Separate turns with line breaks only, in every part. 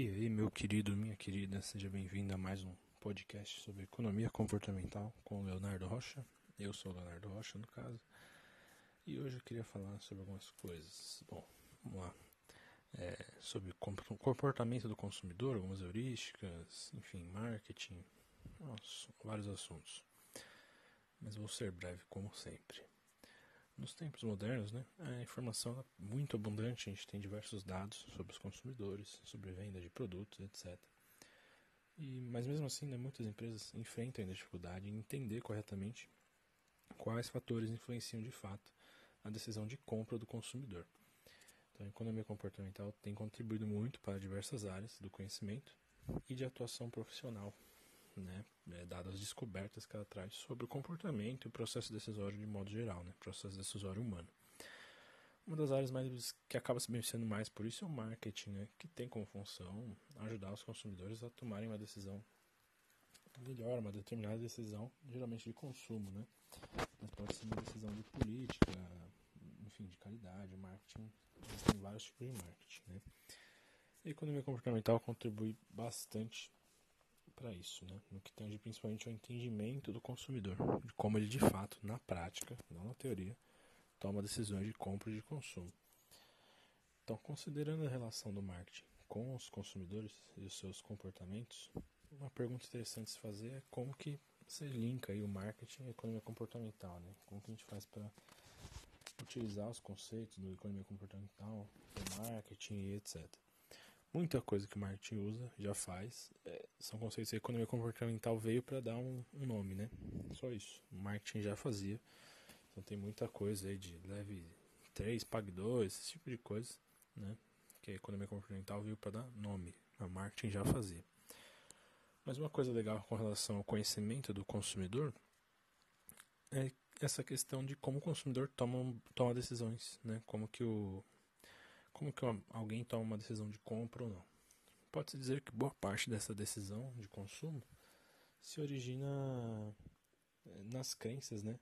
E aí, meu querido, minha querida, seja bem-vindo a mais um podcast sobre economia comportamental com Leonardo Rocha. Eu sou Leonardo Rocha, no caso. E hoje eu queria falar sobre algumas coisas. Bom, vamos lá. É, sobre comportamento do consumidor, algumas heurísticas, enfim, marketing, nossa, vários assuntos. Mas vou ser breve, como sempre. Nos tempos modernos, né, a informação é muito abundante, a gente tem diversos dados sobre os consumidores, sobre venda de produtos, etc. E, mas mesmo assim, né, muitas empresas enfrentam a dificuldade em entender corretamente quais fatores influenciam de fato a decisão de compra do consumidor. Então, a economia comportamental tem contribuído muito para diversas áreas do conhecimento e de atuação profissional né, é, dadas as descobertas que ela traz sobre o comportamento e o processo decisório de modo geral, né, processo decisório humano. Uma das áreas mais que acaba se beneficiando mais por isso é o marketing, né, que tem como função ajudar os consumidores a tomarem uma decisão melhor, uma determinada decisão, geralmente de consumo, né? Mas pode ser uma decisão de política, enfim, de qualidade, marketing, existem vários tipos de marketing, né? A economia comportamental contribui bastante para isso, né? no que tange principalmente ao entendimento do consumidor, de como ele de fato, na prática, não na teoria, toma decisões de compra e de consumo. Então, considerando a relação do marketing com os consumidores e os seus comportamentos, uma pergunta interessante se fazer é como que você linka aí o marketing e a economia comportamental, né? Como que a gente faz para utilizar os conceitos do economia comportamental, do marketing e etc. Muita coisa que o marketing usa, já faz, é, são conceitos a economia comportamental veio para dar um, um, nome, né? Só isso. O marketing já fazia. Então tem muita coisa aí de leve 3, pague 2, esse tipo de coisa, né? Que a economia comportamental veio para dar nome. O marketing já fazia. Mas uma coisa legal com relação ao conhecimento do consumidor é essa questão de como o consumidor toma, toma decisões, né? Como que o como que alguém toma uma decisão de compra ou não? Pode-se dizer que boa parte dessa decisão de consumo se origina eh, nas crenças né,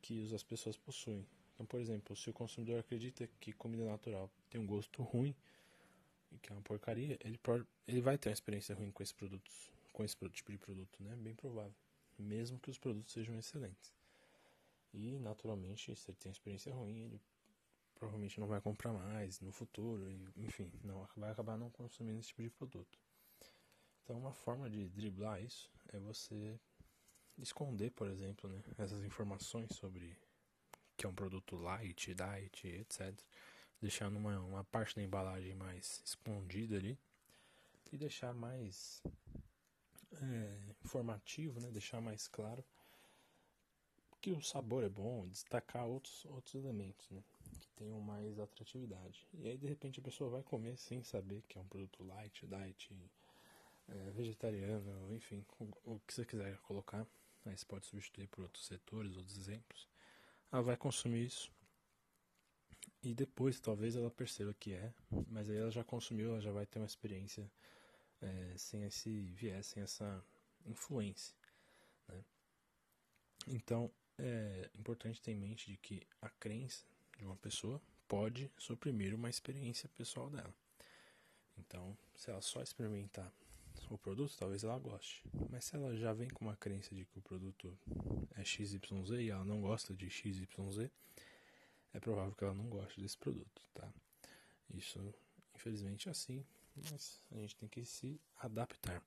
que as pessoas possuem. Então, por exemplo, se o consumidor acredita que comida natural tem um gosto ruim e que é uma porcaria, ele, ele vai ter uma experiência ruim com esses produtos, com esse tipo de produto, né? Bem provável. Mesmo que os produtos sejam excelentes. E, naturalmente, se ele tem uma experiência ruim, ele provavelmente não vai comprar mais no futuro, enfim, não vai acabar não consumindo esse tipo de produto. Então, uma forma de driblar isso é você esconder, por exemplo, né, essas informações sobre que é um produto light, diet, etc. Deixar numa uma parte da embalagem mais escondida ali e deixar mais é, informativo, né, deixar mais claro que o sabor é bom, destacar outros, outros elementos, né? Tenham mais atratividade. E aí, de repente, a pessoa vai comer sem saber que é um produto light, diet, é, vegetariano, enfim, o, o, que você quiser colocar. Aí você pode substituir por outros setores, outros exemplos. Ela vai consumir isso. E depois, talvez, ela perceba que é, mas aí ela já consumiu, ela já vai ter uma experiência é, sem esse viés, sem essa influência. Né? Então, é importante ter em mente de que a crença de uma pessoa pode suprimir uma experiência pessoal dela. Então, se ela só experimentar o produto, talvez ela goste. Mas se ela já vem com uma crença de que o produto é XYZ e ela não gosta de XYZ, é provável que ela não goste desse produto, tá? Isso, infelizmente, é assim, mas a gente tem que se adaptar.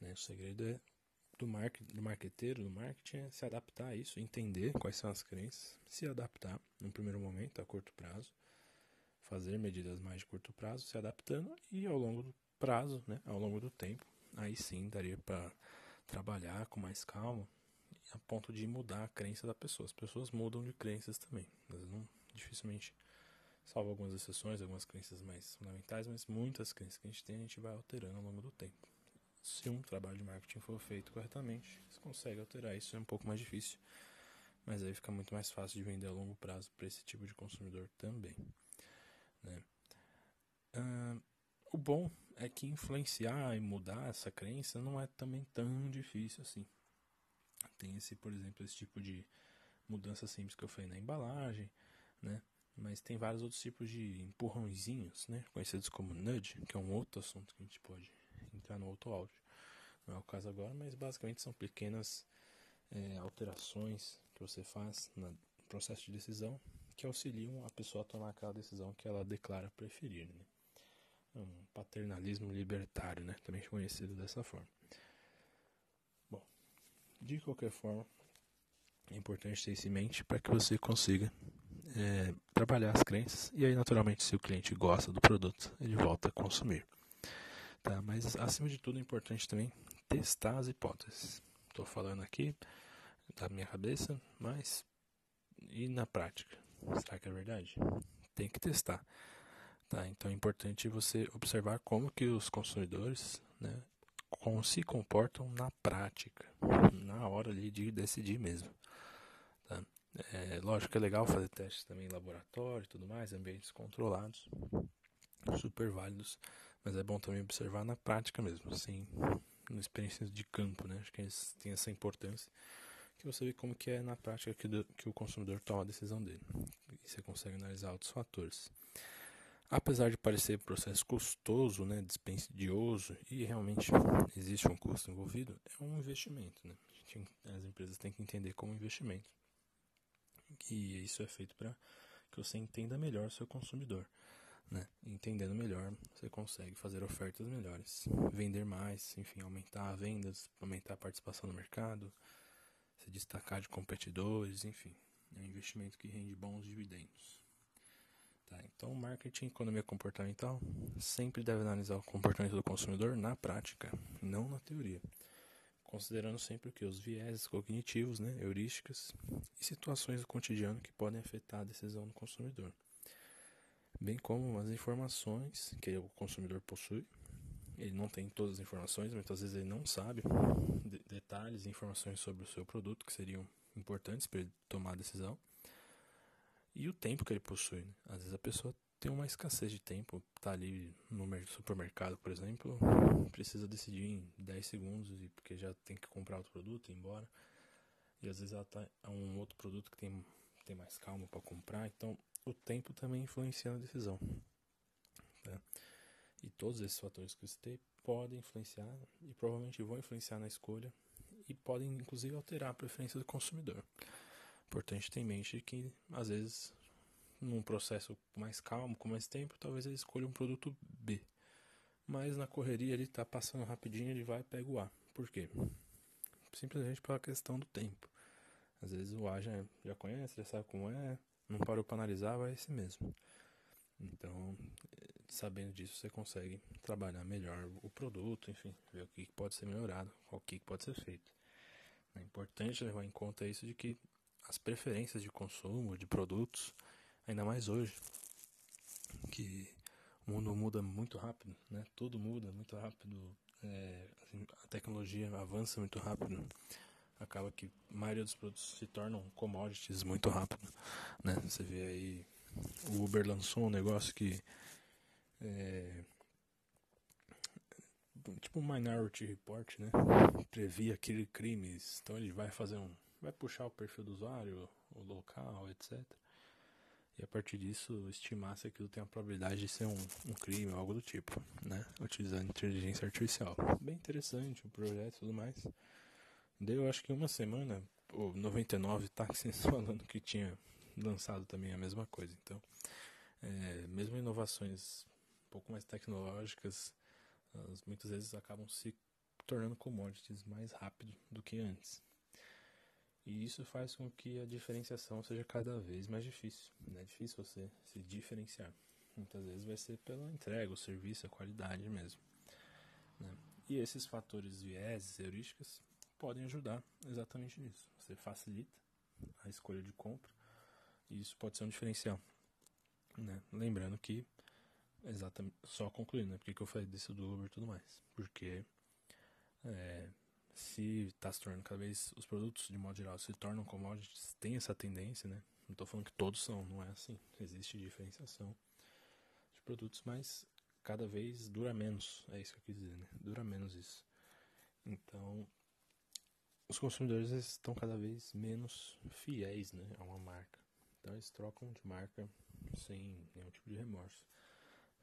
Né? O segredo é do, market, do marqueteiro, do marketing, é se adaptar a isso, entender quais são as crenças, se adaptar no primeiro momento, a curto prazo, fazer medidas mais de curto prazo, se adaptando e ao longo do prazo, né, ao longo do tempo, aí sim daria para trabalhar com mais calma, a ponto de mudar a crença da pessoa. As pessoas mudam de crenças também, mas não dificilmente salvo algumas exceções, algumas crenças mais fundamentais, mas muitas crenças que a gente tem a gente vai alterando ao longo do tempo se um trabalho de marketing for feito corretamente, você consegue alterar isso, é um pouco mais difícil, mas aí fica muito mais fácil de vender a longo prazo para esse tipo de consumidor também. Né? Uh, o bom é que influenciar e mudar essa crença não é também tão difícil assim. Tem esse, por exemplo, esse tipo de mudança simples que eu falei na embalagem, né? Mas tem vários outros tipos de empurrãozinhos, né? Conhecidos como nudge, que é um outro assunto que a gente pode entrar no outro áudio. Não é o caso agora, mas basicamente são pequenas é, alterações que você faz no processo de decisão que auxiliam a pessoa a tomar aquela decisão que ela declara preferir. Né? É um paternalismo libertário, né? também conhecido dessa forma. Bom, de qualquer forma, é importante ter isso em mente para que você consiga é, trabalhar as crenças e aí, naturalmente, se o cliente gosta do produto, ele volta a consumir. Tá? Mas, acima de tudo, é importante também testar as hipóteses. Estou falando aqui da minha cabeça, mas e na prática? Será que é verdade? Tem que testar. Tá? Então é importante você observar como que os consumidores né, se comportam na prática, na hora ali de decidir mesmo. Tá? É, lógico que é legal fazer testes também em laboratório e tudo mais, ambientes controlados, super válidos, mas é bom também observar na prática mesmo, assim, na experiência de campo, né? Acho que tem essa importância que você vê como que é na prática que, do, que o consumidor toma a decisão dele. E você consegue analisar outros fatores. Apesar de parecer processo custoso, né, dispendioso, e realmente existe um custo envolvido, é um investimento. Né? As empresas têm que entender como investimento. E isso é feito para que você entenda melhor o seu consumidor. Né? Entendendo melhor, você consegue fazer ofertas melhores, vender mais, enfim, aumentar vendas, aumentar a participação no mercado, se destacar de competidores, enfim. É um investimento que rende bons dividendos. Tá, então, marketing e economia comportamental sempre deve analisar o comportamento do consumidor na prática, não na teoria. Considerando sempre o que? Os viéses cognitivos, né, heurísticas e situações do cotidiano que podem afetar a decisão do consumidor. Bem como as informações que o consumidor possui ele não tem todas as informações, muitas vezes ele não sabe de detalhes e informações sobre o seu produto que seriam importantes para ele tomar a decisão. E o tempo que ele possui. Né? Às vezes a pessoa tem uma escassez de tempo, está ali no supermercado, por exemplo, precisa decidir em 10 segundos porque já tem que comprar outro produto e ir embora. E às vezes ela está a um outro produto que tem, tem mais calma para comprar, então o tempo também influencia na decisão. Tá? E todos esses fatores que eu citei podem influenciar e provavelmente vão influenciar na escolha e podem inclusive alterar a preferência do consumidor. Importante ter em mente que às vezes num processo mais calmo, com mais tempo, talvez ele escolha um produto B. Mas na correria ele está passando rapidinho, ele vai e pega o A. Por quê? Simplesmente pela questão do tempo. Às vezes o A já, já conhece, já sabe como é, não parou para analisar, vai esse mesmo. Então, sabendo disso, você consegue trabalhar melhor o produto, enfim, ver o que pode ser melhorado, o que pode ser feito. É importante levar em conta isso de que as preferências de consumo de produtos, ainda mais hoje, que o mundo muda muito rápido, né? Tudo muda muito rápido, é, assim, a tecnologia avança muito rápido, acaba que a maioria dos produtos se tornam commodities muito rápido, né? Você vê aí o Uber lançou um negócio que é, tipo um Minority Report, né? Previa aquele crimes. Então ele vai fazer um. Vai puxar o perfil do usuário, o local, etc. E a partir disso estimar se aquilo tem a probabilidade de ser um, um crime ou algo do tipo, né? Utilizando inteligência artificial. Bem interessante o projeto e tudo mais. Deu acho que uma semana, ou 99 táxis falando que tinha lançado também a mesma coisa. Então, é, mesmo inovações um pouco mais tecnológicas, elas muitas vezes acabam se tornando commodities mais rápido do que antes. E isso faz com que a diferenciação seja cada vez mais difícil. Né? É difícil você se diferenciar. Muitas vezes vai ser pela entrega, o serviço, a qualidade mesmo. Né? E esses fatores vieses, heurísticas, podem ajudar exatamente nisso. Você facilita a escolha de compra e isso pode ser um diferencial. Né? Lembrando que, exatamente, só concluindo, né? Porque que eu falei disso do Uber e tudo mais? Porque é, se está se tornando cada vez, os produtos de modo geral se tornam commodities, tem essa tendência, né? Não estou falando que todos são, não é assim. Existe diferenciação de produtos, mas cada vez dura menos. É isso que eu quis dizer, né? Dura menos isso. Os consumidores estão cada vez menos fiéis né, a uma marca. Então eles trocam de marca sem nenhum tipo de remorso.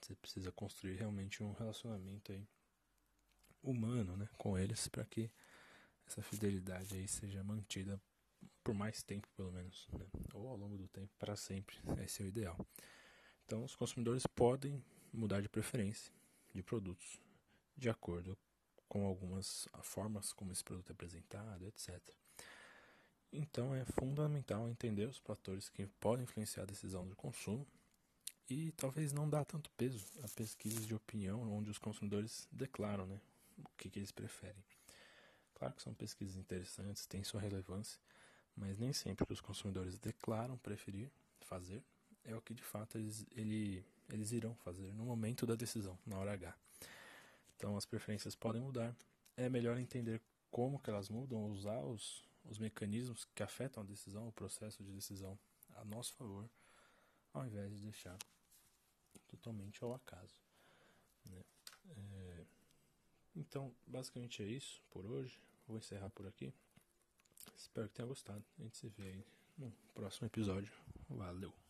Você precisa construir realmente um relacionamento aí humano, né, com eles para que essa fidelidade aí seja mantida por mais tempo, pelo menos, né? ou ao longo do tempo, para sempre. Esse é o ideal. Então, os consumidores podem mudar de preferência de produtos de acordo com algumas formas como esse produto é apresentado, etc. Então, é fundamental entender os fatores que podem influenciar a decisão do consumo e talvez não dar tanto peso a pesquisas de opinião onde os consumidores declaram né, o que, que eles preferem. Claro que são pesquisas interessantes, têm sua relevância, mas nem sempre que os consumidores declaram preferir fazer é o que de fato eles, ele, eles irão fazer no momento da decisão, na hora H. Então as preferências podem mudar, é melhor entender como que elas mudam, usar os, os mecanismos que afetam a decisão, o processo de decisão a nosso favor, ao invés de deixar totalmente ao acaso. Né? É... Então, basicamente é isso por hoje. Vou encerrar por aqui. Espero que tenha gostado. A gente se vê aí no próximo episódio. Valeu!